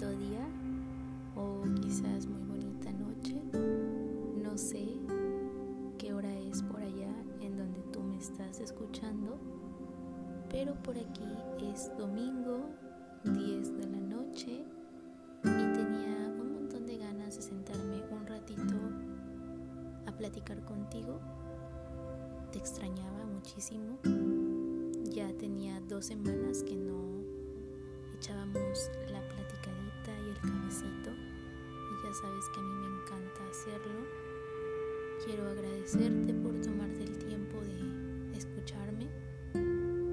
bonito día o quizás muy bonita noche. No sé qué hora es por allá en donde tú me estás escuchando, pero por aquí es domingo 10 de la noche y tenía un montón de ganas de sentarme un ratito a platicar contigo. Te extrañaba muchísimo. Ya tenía dos semanas que no sabes que a mí me encanta hacerlo. Quiero agradecerte por tomarte el tiempo de escucharme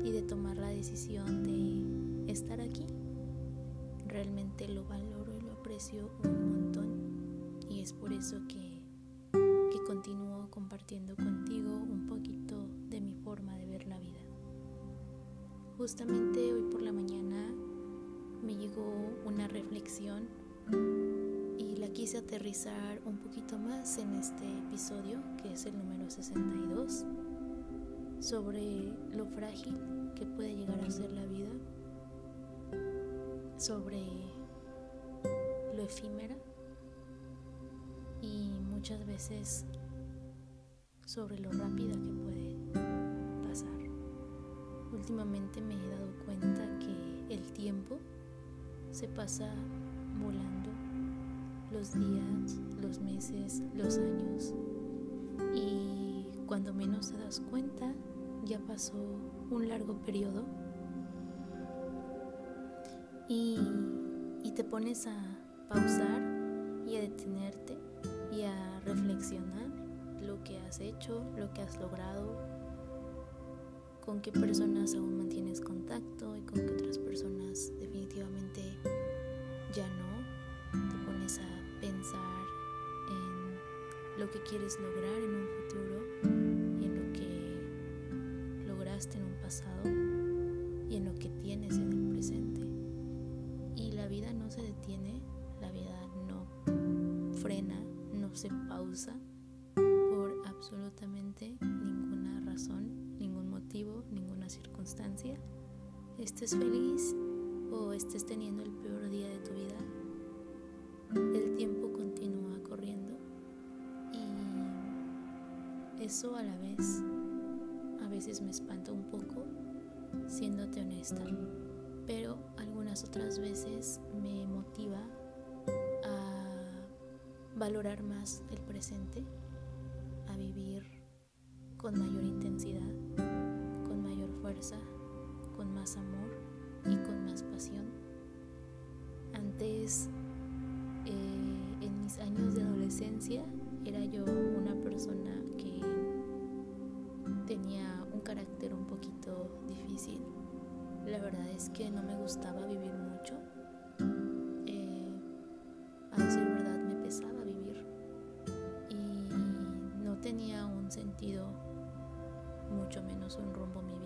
y de tomar la decisión de estar aquí. Realmente lo valoro y lo aprecio un montón y es por eso que, que continúo compartiendo contigo un poquito de mi forma de ver la vida. Justamente hoy por la mañana me llegó una reflexión la quise aterrizar un poquito más en este episodio, que es el número 62, sobre lo frágil que puede llegar a ser la vida, sobre lo efímera y muchas veces sobre lo rápida que puede pasar. Últimamente me he dado cuenta que el tiempo se pasa volando los días, los meses, los años y cuando menos te das cuenta ya pasó un largo periodo y, y te pones a pausar y a detenerte y a reflexionar lo que has hecho, lo que has logrado, con qué personas aún mantienes contacto y con qué otras personas definitivamente ya no. Te pones a pensar en lo que quieres lograr en un futuro y en lo que lograste en un pasado y en lo que tienes en el presente. Y la vida no se detiene, la vida no frena, no se pausa por absolutamente ninguna razón ninguna circunstancia, estés feliz o estés teniendo el peor día de tu vida, el tiempo eso a la vez a veces me espanta un poco, siéndote honesta, pero algunas otras veces me motiva a valorar más el presente, a vivir con mayor intensidad con más amor y con más pasión. Antes, eh, en mis años de adolescencia, era yo una persona tenía un carácter un poquito difícil. La verdad es que no me gustaba vivir mucho. Eh, a decir verdad, me pesaba vivir. Y no tenía un sentido, mucho menos un rumbo mi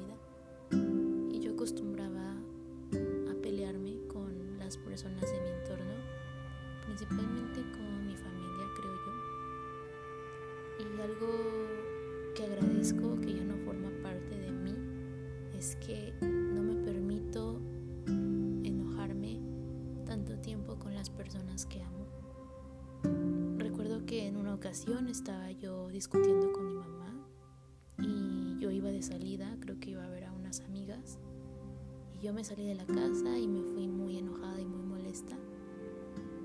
estaba yo discutiendo con mi mamá y yo iba de salida, creo que iba a ver a unas amigas yo me salí de la casa y me fui muy enojada y muy molesta.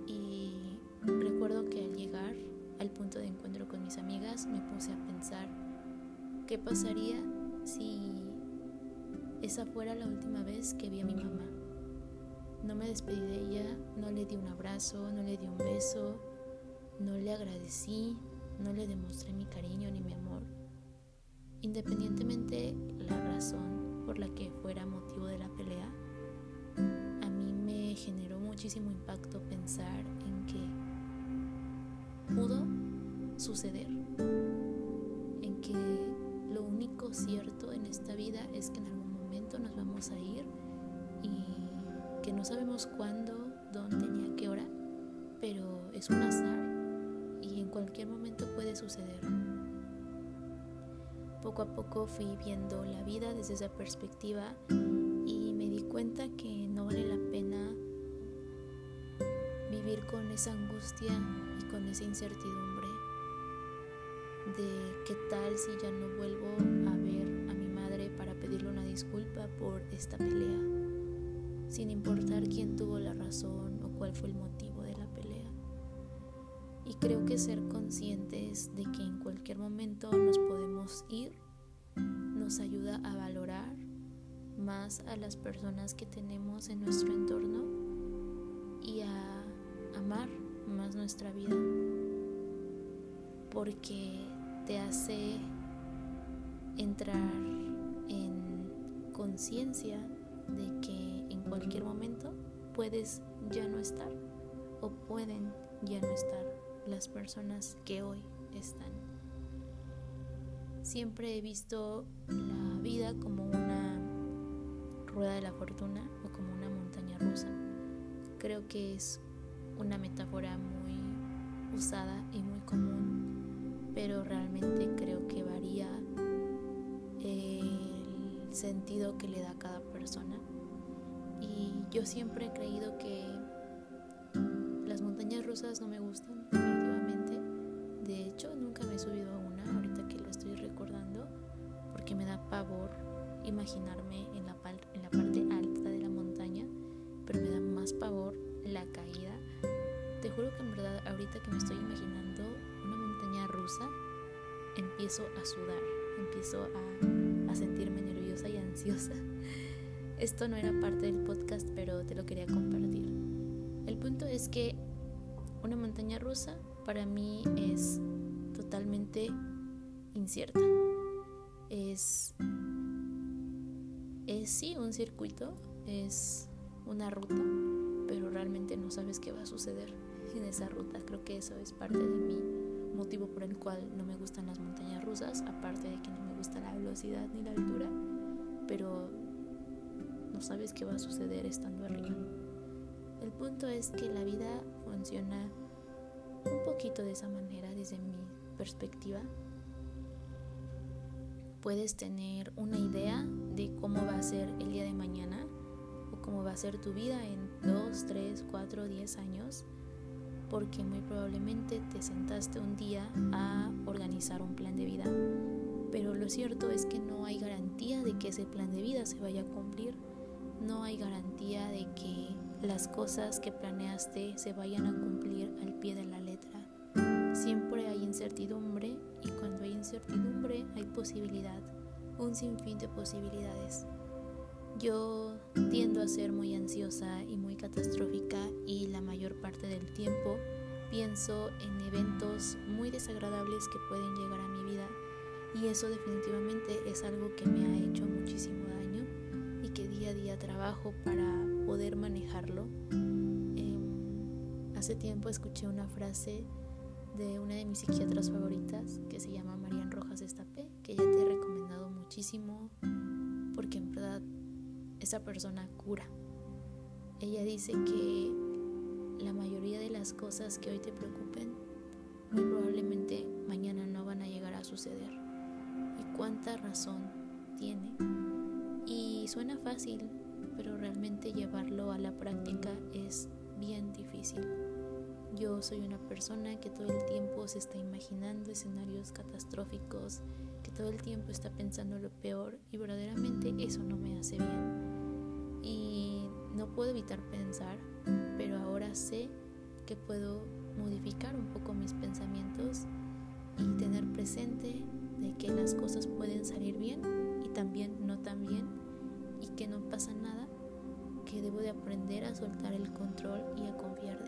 Y recuerdo que al llegar al punto de encuentro con mis amigas me puse a pensar qué pasaría si esa fuera la última vez que vi a mi mamá. No me despedí de ella, no le di un abrazo, no le di un beso, no le agradecí, no le demostré mi cariño ni mi amor. Independientemente la razón por la que fuera motivo de la pelea, a mí me generó muchísimo impacto pensar en que pudo suceder, en que lo único cierto en esta vida es que en algún momento nos vamos a ir y que no sabemos cuándo, dónde ni a qué hora, pero es un azar y en cualquier momento suceder. Poco a poco fui viendo la vida desde esa perspectiva y me di cuenta que no vale la pena con esa angustia y con esa incertidumbre de qué tal si ya no vuelvo a ver a mi madre para pedirle una disculpa por esta pelea, sin importar quién tuvo la razón o cuál fue el motivo creo que ser conscientes de que en cualquier momento nos podemos ir nos ayuda a valorar más a las personas que tenemos en nuestro entorno y a amar más nuestra vida porque te hace entrar en conciencia de que en cualquier momento puedes ya no estar o pueden ya no estar las personas que hoy están. Siempre he visto la vida como una rueda de la fortuna o como una montaña rusa. Creo que es una metáfora muy usada y muy común, pero realmente creo que varía el sentido que le da a cada persona. Y yo siempre he creído que las montañas rusas no me empiezo a sudar, empiezo a, a sentirme nerviosa y ansiosa. Esto no era parte del podcast, pero te lo quería compartir. El punto es que una montaña rusa para mí es totalmente incierta. Es es sí un circuito, es una ruta, pero realmente no sabes qué va a suceder en esa ruta. Creo que eso es parte de mi motivo por el cual no me gustan las montañas rusas, aparte de que no me gusta la velocidad ni la altura, pero no sabes qué va a suceder estando arriba. El punto es que la vida funciona un poquito de esa manera desde mi perspectiva puedes tener una idea de cómo va a ser el día de mañana o cómo va a ser tu vida en 2, 3, 4, 10 años, porque muy probablemente te sentaste un día a organizar un plan de vida, pero lo cierto es que no hay garantía de que ese plan de vida se vaya a cumplir, no hay garantía de que las cosas que planeaste se vayan a cumplir al pie de la letra. Siempre hay incertidumbre y cuando hay incertidumbre hay posibilidad, un sinfín de posibilidades. Yo tiendo a ser muy ansiosa y muy catastrófica y la mayor parte del tiempo pienso en eventos muy desagradables que pueden llegar a mi vida y eso definitivamente es algo que me ha hecho muchísimo daño y que día a día trabajo para poder manejarlo. Em, hace tiempo escuché una frase de una de mis psiquiatras favoritas que se llama Marian Rojas Estapé, que ya te he recomendado muchísimo esa persona cura. Ella dice que la mayoría de las cosas que hoy te preocupen muy probablemente mañana no van a llegar a suceder. ¿Y cuánta razón tiene? Y suena fácil, pero realmente llevarlo a la práctica es bien difícil. Yo soy una persona que todo el tiempo se está imaginando escenarios catastróficos, que todo el tiempo está pensando lo peor y verdaderamente eso no me hace bien. Y no puedo evitar pensar, pero ahora sé que puedo modificar un poco mis pensamientos y tener presente de que las cosas pueden salir bien y también no tan bien y que no pasa nada, que debo de aprender a soltar el control y a confiar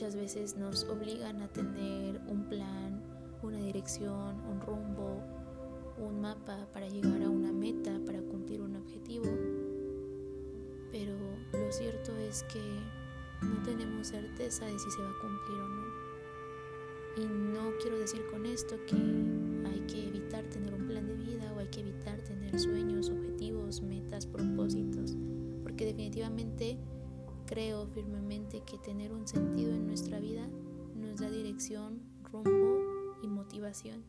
Muchas veces nos obligan a tener un plan, una dirección, un rumbo, un mapa para llegar a una meta, para cumplir un objetivo. Pero lo cierto es que no tenemos certeza de si se va a cumplir o no. Y no quiero decir con esto que hay que evitar tener un plan de vida o hay que evitar tener sueños, objetivos, metas, propósitos porque definitivamente creo firmemente que tener un sentido en nuestra vida nos da dirección, rumbo y motivación.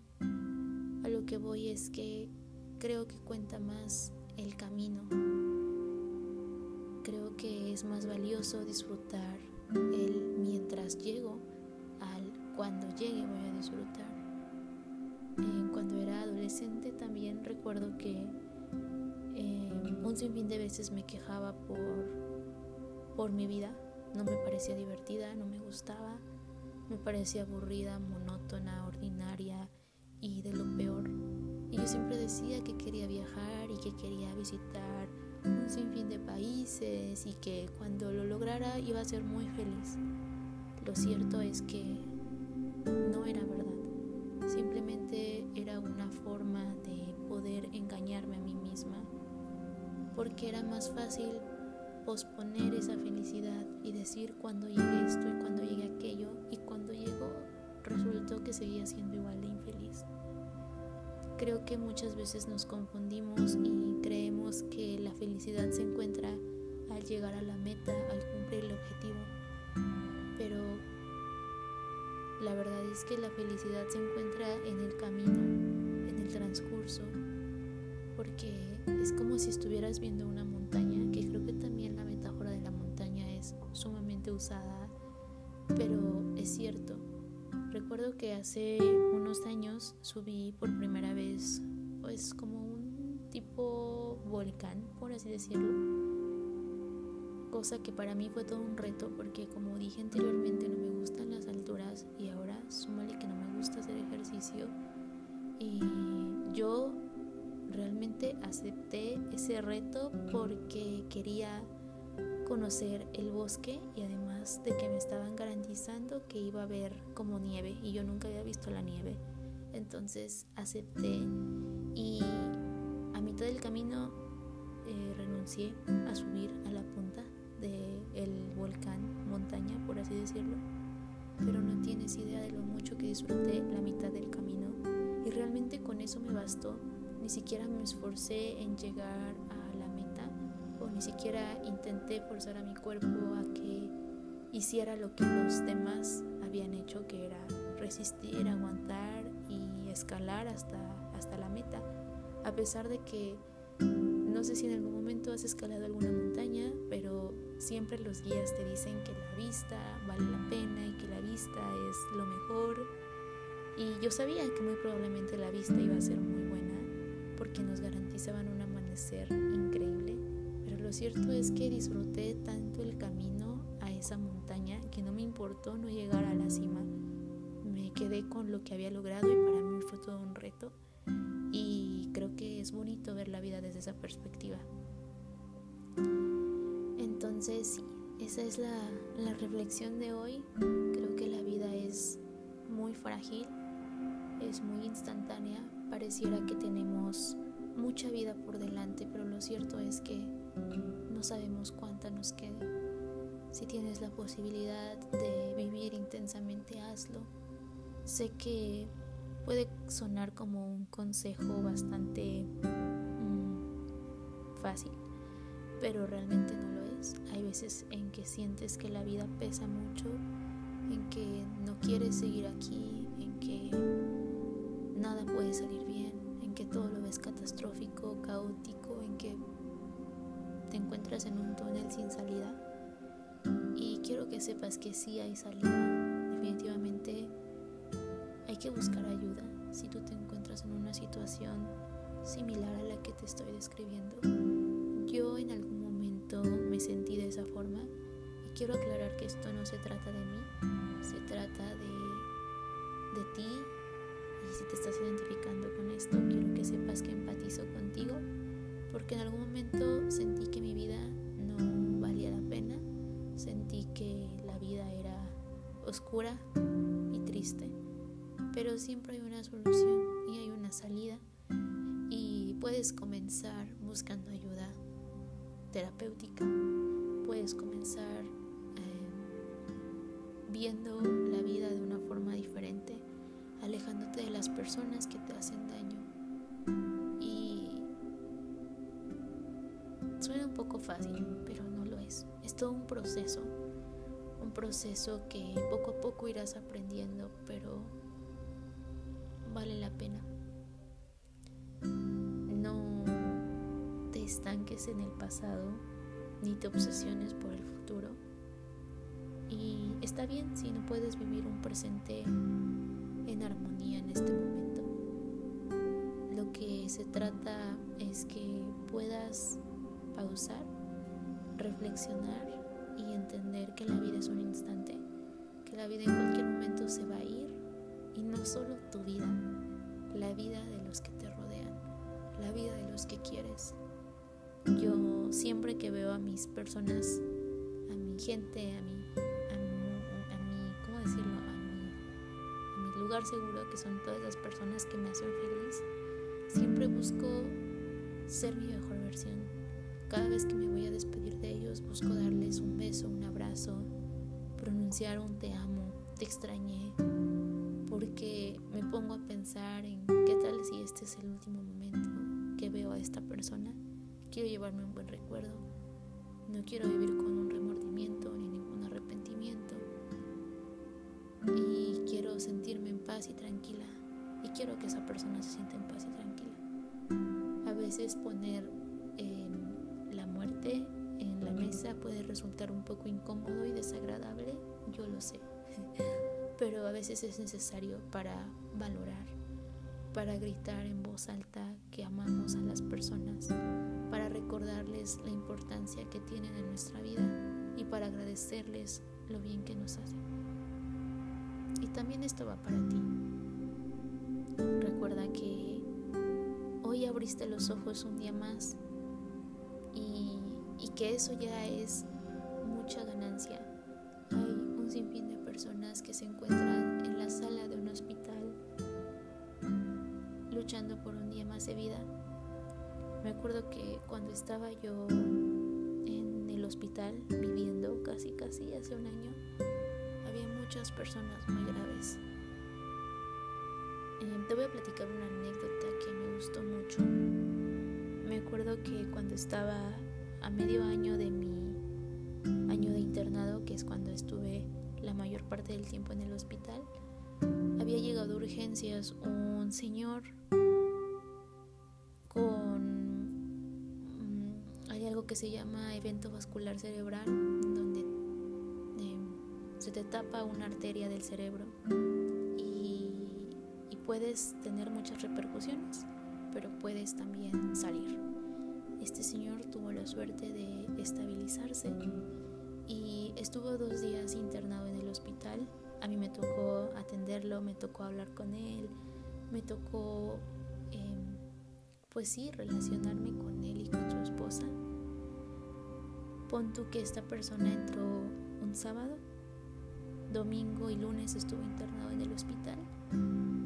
A lo que voy es que creo que cuenta más el camino. que es más valioso disfrutar el mientras llego al cuando llegue voy a disfrutar. Eh, cuando era adolescente también recuerdo que eh, un sinfín de veces me quejaba por, por mi vida. No me parecía divertida, no me gustaba, me parecía aburrida, monótona, ordinaria y de lo peor. Y yo siempre decía que quería viajar y que quería visitar un sinfín de países y que cuando lo lograra iba a ser muy feliz. Lo cierto es que no era verdad. Simplemente era una forma de poder engañarme a mí misma. Porque era más fácil posponer esa felicidad y decir cuando llegue esto y cuando llegue aquello y cuando llegó resultó que seguía siendo igual de infeliz. Creo que muchas veces nos confundimos y creemos que la felicidad se encuentra al llegar a la meta, al cumplir el objetivo. Pero la verdad es que la felicidad se encuentra en el camino, en el transcurso, porque es como si estuvieras viendo una montaña, usada, pero es cierto Recuerdo que hace unos años subí por primera vez, pues como un tipo volcán, por así decirlo. Cosa que para mí fue todo un reto porque como dije anteriormente no me gustan las alturas y ahora súmale que no me gusta hacer ejercicio. Y yo realmente acepté ese reto porque quería conocer el bosque y además de que me estaban garantizando que iba a haber como nieve y yo nunca había visto la nieve. Entonces acepté y a mitad del camino eh, renuncié a subir a la punta del volcán, montaña por así decirlo. Pero no tienes idea de lo mucho que disfruté la mitad del camino y realmente con eso me bastó. Ni siquiera me esforcé en llegar a ni siquiera intenté forzar a mi cuerpo a que hiciera lo que los demás habían hecho, que era resistir, aguantar y escalar hasta, hasta la meta. A pesar de que no sé si en algún momento has escalado alguna montaña, pero siempre los guías te dicen que la vista vale la pena y que la vista es lo mejor. Y yo sabía que muy probablemente la vista iba a ser muy buena porque nos garantizaban un amanecer increíble lo cierto es que disfruté tanto el camino esa montaña que no me importó no llegar a la cima. Me quedé con lo que había logrado y para mí fue todo un reto. Y creo que es bonito ver la vida desde esa perspectiva. Entonces, sí, esa es la, la reflexión de hoy. Creo que la vida es muy frágil, es muy instantánea. Pareciera que tenemos mucha vida por delante, pero lo cierto es que no sabemos cuánta nos queda. Si tienes la posibilidad de vivir intensamente, hazlo. Sé que puede sonar como un consejo bastante mm, fácil, pero realmente no lo es. Hay veces en que sientes que la vida pesa mucho, en que no quieres seguir aquí, en que nada puede salir bien, similar a la que te estoy describiendo. Yo en algún momento me sentí de esa forma y quiero aclarar que esto no se trata de mí, se trata de, de ti. Y si te estás identificando con esto, quiero que sepas que empatizo contigo porque en algún momento sentí que mi vida no valía la pena, sentí que la vida era oscura y triste, pero siempre hay una solución y hay una salida puedes comenzar buscando ayuda terapéutica, puedes comenzar eh, viendo la vida de una forma diferente, alejándote de las personas que te hacen daño poco fácil, pero no lo es. Es todo un proceso, un proceso que poco a poco irás aprendiendo, pero vale la pena. Estanques en el pasado, ni te obsesiones por el futuro. Y está bien si no puedes vivir un presente en armonía en este momento. Lo que se trata es que puedas pausar, reflexionar y entender que la vida es un instante, que la vida en cualquier momento se va a ir y no solo tu vida, la vida de los que te rodean, la vida de los que quieres. Yo siempre que veo a mis personas, a mi gente, a mi, a mi, a ¿cómo decirlo? A mi, a mi lugar seguro, que son todas las personas que me hacen feliz, siempre busco ser mi mejor versión. Cada vez que me voy a despedir de ellos, busco darles un beso, un abrazo, pronunciar un te amo, te extrañé, porque me pongo a pensar en qué tal si este es el último momento que veo a esta persona. Quiero llevarme un buen recuerdo. No quiero vivir con un remordimiento ni ningún arrepentimiento. Y quiero sentirme en paz y tranquila. Y quiero que esa persona se sienta en paz y tranquila. A veces poner la muerte en la mesa puede resultar un poco incómodo y desagradable, yo lo sé. pero a veces es necesario para valorar, para gritar en voz alta que amamos a las personas, para recordarles la importancia que tienen en nuestra vida y para agradecerles lo bien que nos hacen. Y también esto va para ti. Recuerda que hoy abriste los ojos un día más y, y que eso ya es mucha ganancia. Me acuerdo que cuando estaba yo en el hospital viviendo casi casi hace un año, había muchas personas muy graves. Eh, te voy a platicar una anécdota que me gustó mucho. Me acuerdo que cuando estaba a medio año de mi año de internado, que es cuando estuve la mayor parte del tiempo en el hospital, había llegado a urgencias un señor que se llama evento vascular cerebral, donde eh, se te tapa una arteria del cerebro y, y puedes tener muchas repercusiones, pero puedes también salir. Este señor tuvo la suerte de estabilizarse y estuvo dos días internado en el hospital. A mí me tocó atenderlo, me tocó hablar con él, me tocó, em, pues sí, relacionarme con Pon tú que esta persona entró un sábado, domingo y lunes estuvo internado en el hospital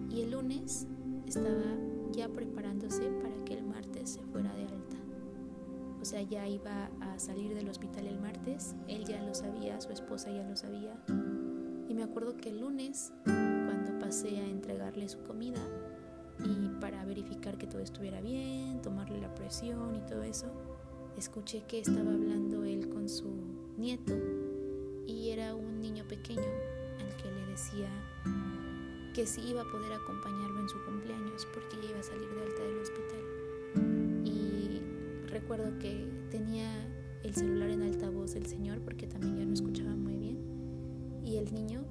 y el lunes estaba ya preparándose para que el martes se fuera de alta o sea, ya iba a salir del hospital el martes, él ya lo sabía, su esposa ya lo sabía. Y me acuerdo que el lunes, cuando pasé a entregarle su comida y para verificar que todo estuviera bien, tomarle la presión y todo eso, escuché que estaba hablando él con su nieto y era un niño pequeño al que le decía que sí iba a poder acompañarlo en su cumpleaños porque ya iba a salir de alta del hospital recuerdo que tenía el celular en altavoz el señor porque también ya no escuchaba muy bien. Y el niño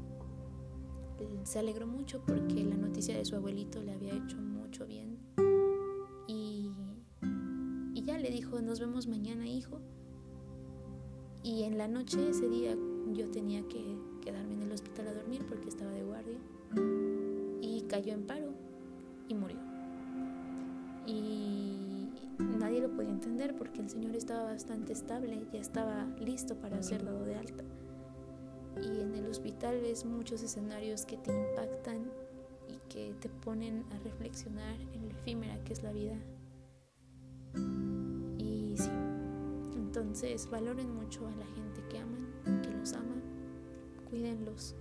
eh, se alegró mucho porque la noticia de su abuelito le había hecho mañana, hijo. Y en la noche ese día yo tenía que quedarme en el hospital a dormir porque estaba de guardia. Y cayó en paro y murió. Y nadie lo podía entender porque el Señor estaba bastante estable, ya estaba listo para ser dado de alta. Y en el hospital ves muchos escenarios que te impactan y que te ponen a reflexionar en lo efímera que es la vida. Entonces valoren mucho a la gente que aman, que los aman, cuídenlos,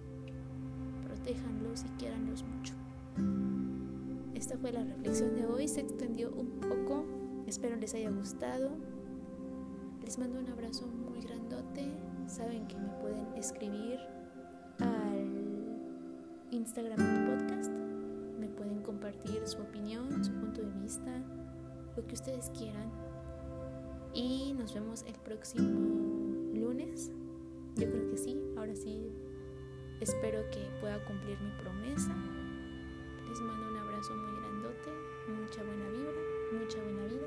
protéjanlos y quieranlos mucho. Esta fue la reflexión de hoy, se extendió un poco, Espero les haya gustado. Les mando un abrazo muy grandote. Saben que me pueden escribir al Instagram del podcast. Me pueden compartir su opinión, su punto de vista, lo que ustedes quieran. Y nos vemos el próximo lunes. Yo creo que sí, ahora sí. Espero que pueda cumplir mi promesa. Les mando un abrazo muy grandote, mucha buena vibra, mucha buena vida.